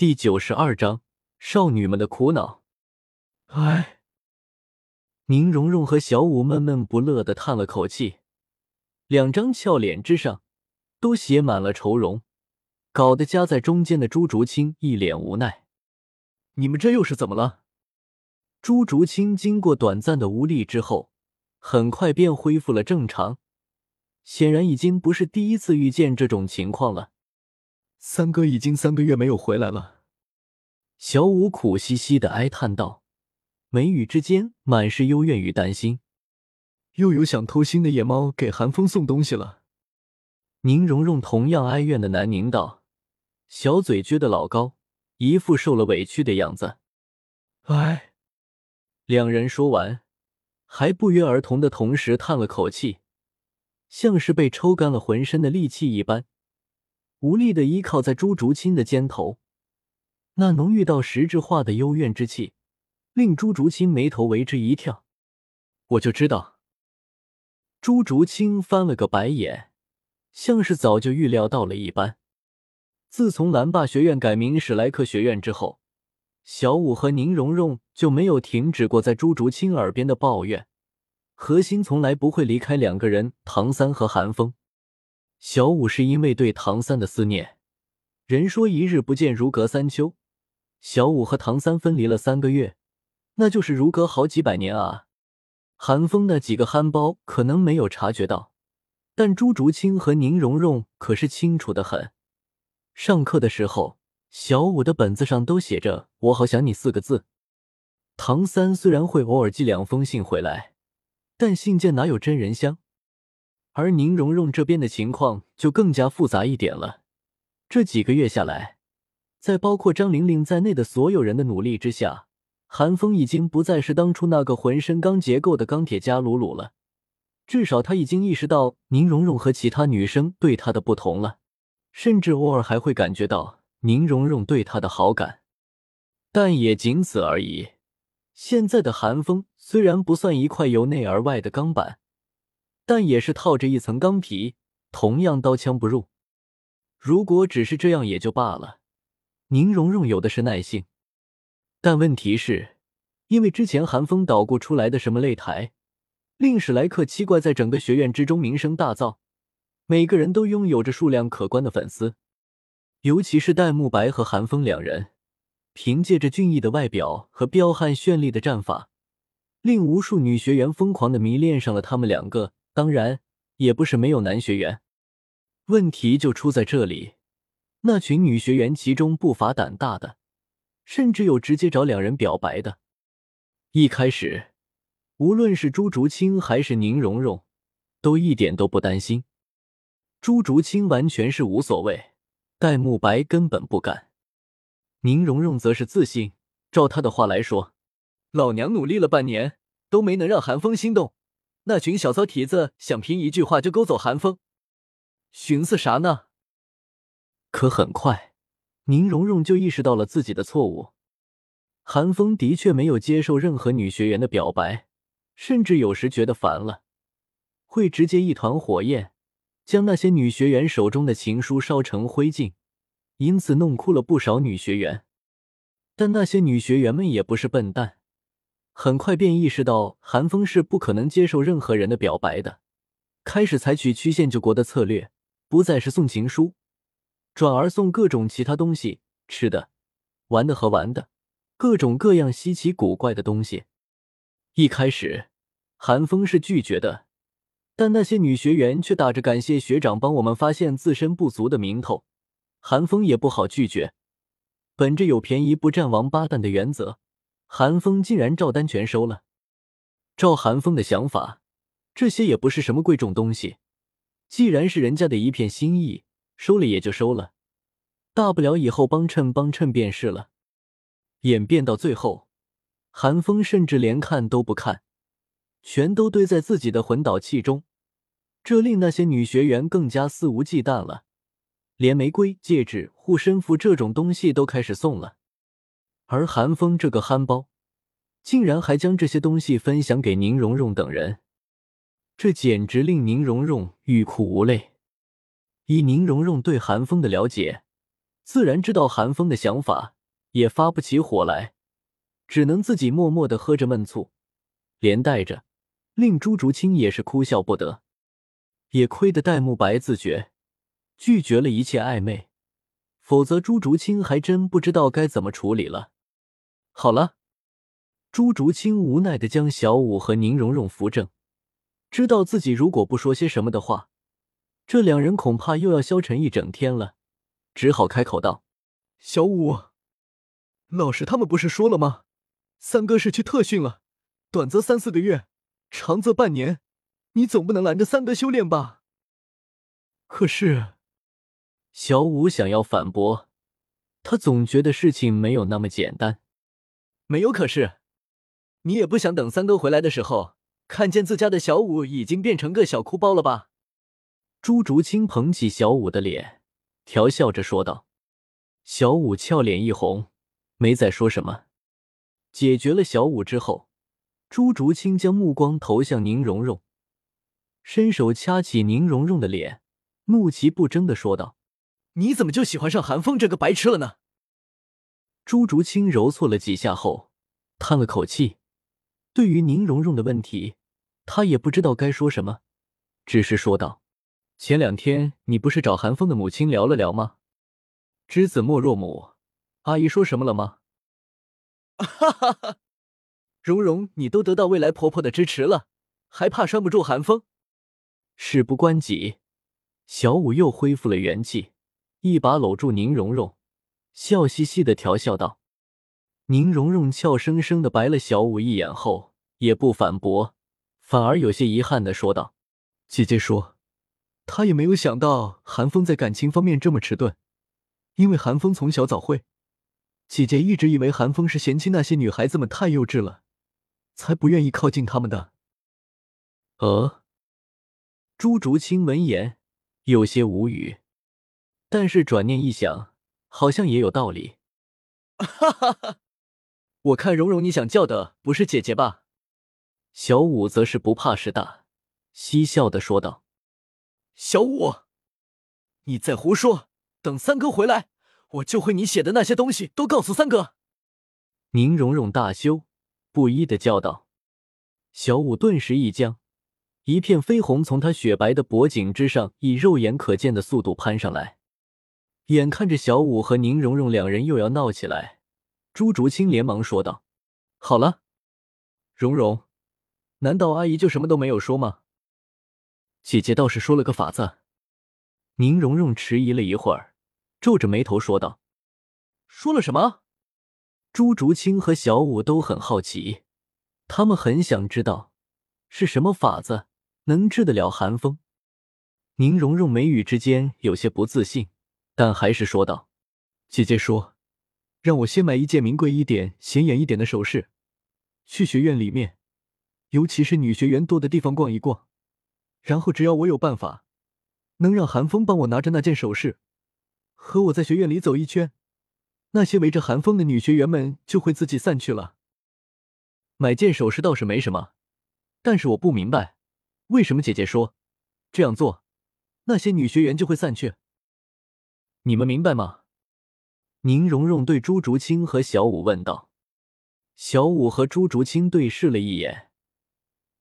第九十二章少女们的苦恼。唉，宁荣荣和小舞闷闷不乐的叹了口气，两张俏脸之上都写满了愁容，搞得夹在中间的朱竹清一脸无奈。你们这又是怎么了？朱竹清经过短暂的无力之后，很快便恢复了正常，显然已经不是第一次遇见这种情况了。三哥已经三个月没有回来了，小五苦兮兮的哀叹道，眉宇之间满是幽怨与担心。又有想偷腥的野猫给寒风送东西了。宁荣荣同样哀怨的喃宁道，小嘴撅得老高，一副受了委屈的样子。唉，两人说完，还不约而同的同时叹了口气，像是被抽干了浑身的力气一般。无力的依靠在朱竹清的肩头，那浓郁到实质化的幽怨之气，令朱竹清眉头为之一跳。我就知道。朱竹清翻了个白眼，像是早就预料到了一般。自从蓝霸学院改名史莱克学院之后，小五和宁荣荣就没有停止过在朱竹清耳边的抱怨，核心从来不会离开两个人：唐三和韩风。小五是因为对唐三的思念，人说一日不见如隔三秋。小五和唐三分离了三个月，那就是如隔好几百年啊！韩风那几个憨包可能没有察觉到，但朱竹清和宁荣荣可是清楚的很。上课的时候，小五的本子上都写着“我好想你”四个字。唐三虽然会偶尔寄两封信回来，但信件哪有真人香？而宁荣荣这边的情况就更加复杂一点了。这几个月下来，在包括张玲玲在内的所有人的努力之下，韩风已经不再是当初那个浑身钢结构的钢铁加鲁鲁了。至少他已经意识到宁荣荣和其他女生对他的不同了，甚至偶尔还会感觉到宁荣荣对他的好感，但也仅此而已。现在的韩风虽然不算一块由内而外的钢板。但也是套着一层钢皮，同样刀枪不入。如果只是这样也就罢了，宁荣荣有的是耐性。但问题是，因为之前韩风捣鼓出来的什么擂台，令史莱克七怪在整个学院之中名声大噪，每个人都拥有着数量可观的粉丝。尤其是戴沐白和韩风两人，凭借着俊逸的外表和彪悍绚丽的战法，令无数女学员疯狂的迷恋上了他们两个。当然，也不是没有男学员。问题就出在这里，那群女学员其中不乏胆大的，甚至有直接找两人表白的。一开始，无论是朱竹清还是宁荣荣，都一点都不担心。朱竹清完全是无所谓，戴沐白根本不敢。宁荣荣则是自信，照他的话来说，老娘努力了半年，都没能让韩风心动。那群小骚蹄子想凭一句话就勾走韩风，寻思啥呢？可很快，宁荣荣就意识到了自己的错误。韩风的确没有接受任何女学员的表白，甚至有时觉得烦了，会直接一团火焰将那些女学员手中的情书烧成灰烬，因此弄哭了不少女学员。但那些女学员们也不是笨蛋。很快便意识到韩风是不可能接受任何人的表白的，开始采取曲线救国的策略，不再是送情书，转而送各种其他东西，吃的、玩的和玩的，各种各样稀奇古怪的东西。一开始，韩风是拒绝的，但那些女学员却打着感谢学长帮我们发现自身不足的名头，韩风也不好拒绝。本着有便宜不占王八蛋的原则。韩风竟然照单全收了。照韩风的想法，这些也不是什么贵重东西，既然是人家的一片心意，收了也就收了，大不了以后帮衬帮衬便是了。演变到最后，韩风甚至连看都不看，全都堆在自己的魂导器中，这令那些女学员更加肆无忌惮了，连玫瑰、戒指、护身符这种东西都开始送了。而韩风这个憨包，竟然还将这些东西分享给宁荣荣等人，这简直令宁荣荣欲哭无泪。以宁荣荣对韩风的了解，自然知道韩风的想法，也发不起火来，只能自己默默的喝着闷醋，连带着令朱竹清也是哭笑不得。也亏得戴沐白自觉拒绝了一切暧昧，否则朱竹清还真不知道该怎么处理了。好了，朱竹清无奈的将小舞和宁荣荣扶正，知道自己如果不说些什么的话，这两人恐怕又要消沉一整天了，只好开口道：“小舞，老师他们不是说了吗？三哥是去特训了，短则三四个月，长则半年。”你总不能拦着三哥修炼吧？可是，小五想要反驳，他总觉得事情没有那么简单。没有可是，你也不想等三哥回来的时候，看见自家的小五已经变成个小哭包了吧？朱竹清捧起小五的脸，调笑着说道。小五俏脸一红，没再说什么。解决了小五之后，朱竹清将目光投向宁荣荣。伸手掐起宁荣荣的脸，怒其不争的说道：“你怎么就喜欢上韩风这个白痴了呢？”朱竹清揉搓了几下后，叹了口气。对于宁荣荣的问题，他也不知道该说什么，只是说道：“前两天你不是找韩风的母亲聊了聊吗？知子莫若母，阿姨说什么了吗？”哈哈哈，荣荣，你都得到未来婆婆的支持了，还怕拴不住韩风？事不关己，小五又恢复了元气，一把搂住宁荣荣，笑嘻嘻的调笑道：“宁荣荣俏生生的白了小五一眼后，也不反驳，反而有些遗憾的说道：‘姐姐说，她也没有想到韩风在感情方面这么迟钝，因为韩风从小早会，姐姐一直以为韩风是嫌弃那些女孩子们太幼稚了，才不愿意靠近他们的。’呃。”朱竹清闻言有些无语，但是转念一想，好像也有道理。哈哈哈！我看蓉蓉，你想叫的不是姐姐吧？小五则是不怕事大，嬉笑的说道：“小五，你再胡说！等三哥回来，我就会你写的那些东西都告诉三哥。”宁荣荣大羞不依的叫道。小五顿时一僵。一片绯红从他雪白的脖颈之上以肉眼可见的速度攀上来，眼看着小五和宁荣荣两人又要闹起来，朱竹清连忙说道：“好了，荣荣，难道阿姨就什么都没有说吗？姐姐倒是说了个法子。”宁荣荣迟疑了一会儿，皱着眉头说道：“说了什么？”朱竹清和小五都很好奇，他们很想知道是什么法子。能治得了寒风？宁荣荣眉宇之间有些不自信，但还是说道：“姐姐说，让我先买一件名贵一点、显眼一点的首饰，去学院里面，尤其是女学员多的地方逛一逛。然后只要我有办法，能让韩风帮我拿着那件首饰，和我在学院里走一圈，那些围着寒风的女学员们就会自己散去了。买件首饰倒是没什么，但是我不明白。”为什么姐姐说这样做，那些女学员就会散去？你们明白吗？宁荣荣对朱竹清和小五问道。小五和朱竹清对视了一眼，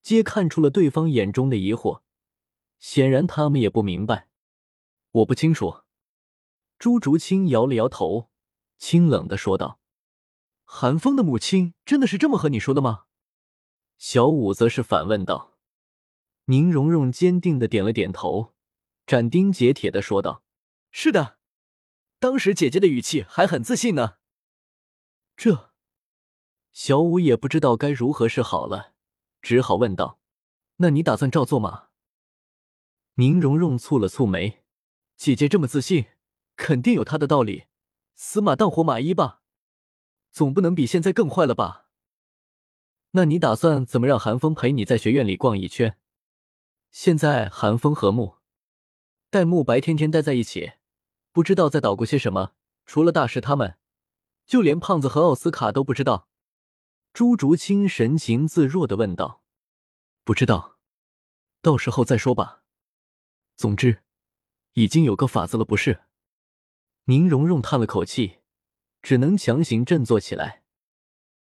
皆看出了对方眼中的疑惑，显然他们也不明白。我不清楚。朱竹清摇了摇头，清冷的说道：“韩风的母亲真的是这么和你说的吗？”小五则是反问道。宁荣荣坚定的点了点头，斩钉截铁的说道：“是的，当时姐姐的语气还很自信呢。”这，小五也不知道该如何是好了，只好问道：“那你打算照做吗？”宁荣荣蹙了蹙眉：“姐姐这么自信，肯定有她的道理。死马当活马医吧，总不能比现在更坏了吧？那你打算怎么让韩风陪你在学院里逛一圈？”现在寒风和木戴沐白天天待在一起，不知道在捣鼓些什么。除了大师他们，就连胖子和奥斯卡都不知道。朱竹清神情自若的问道：“不知道，到时候再说吧。总之，已经有个法子了，不是？”宁荣荣叹了口气，只能强行振作起来。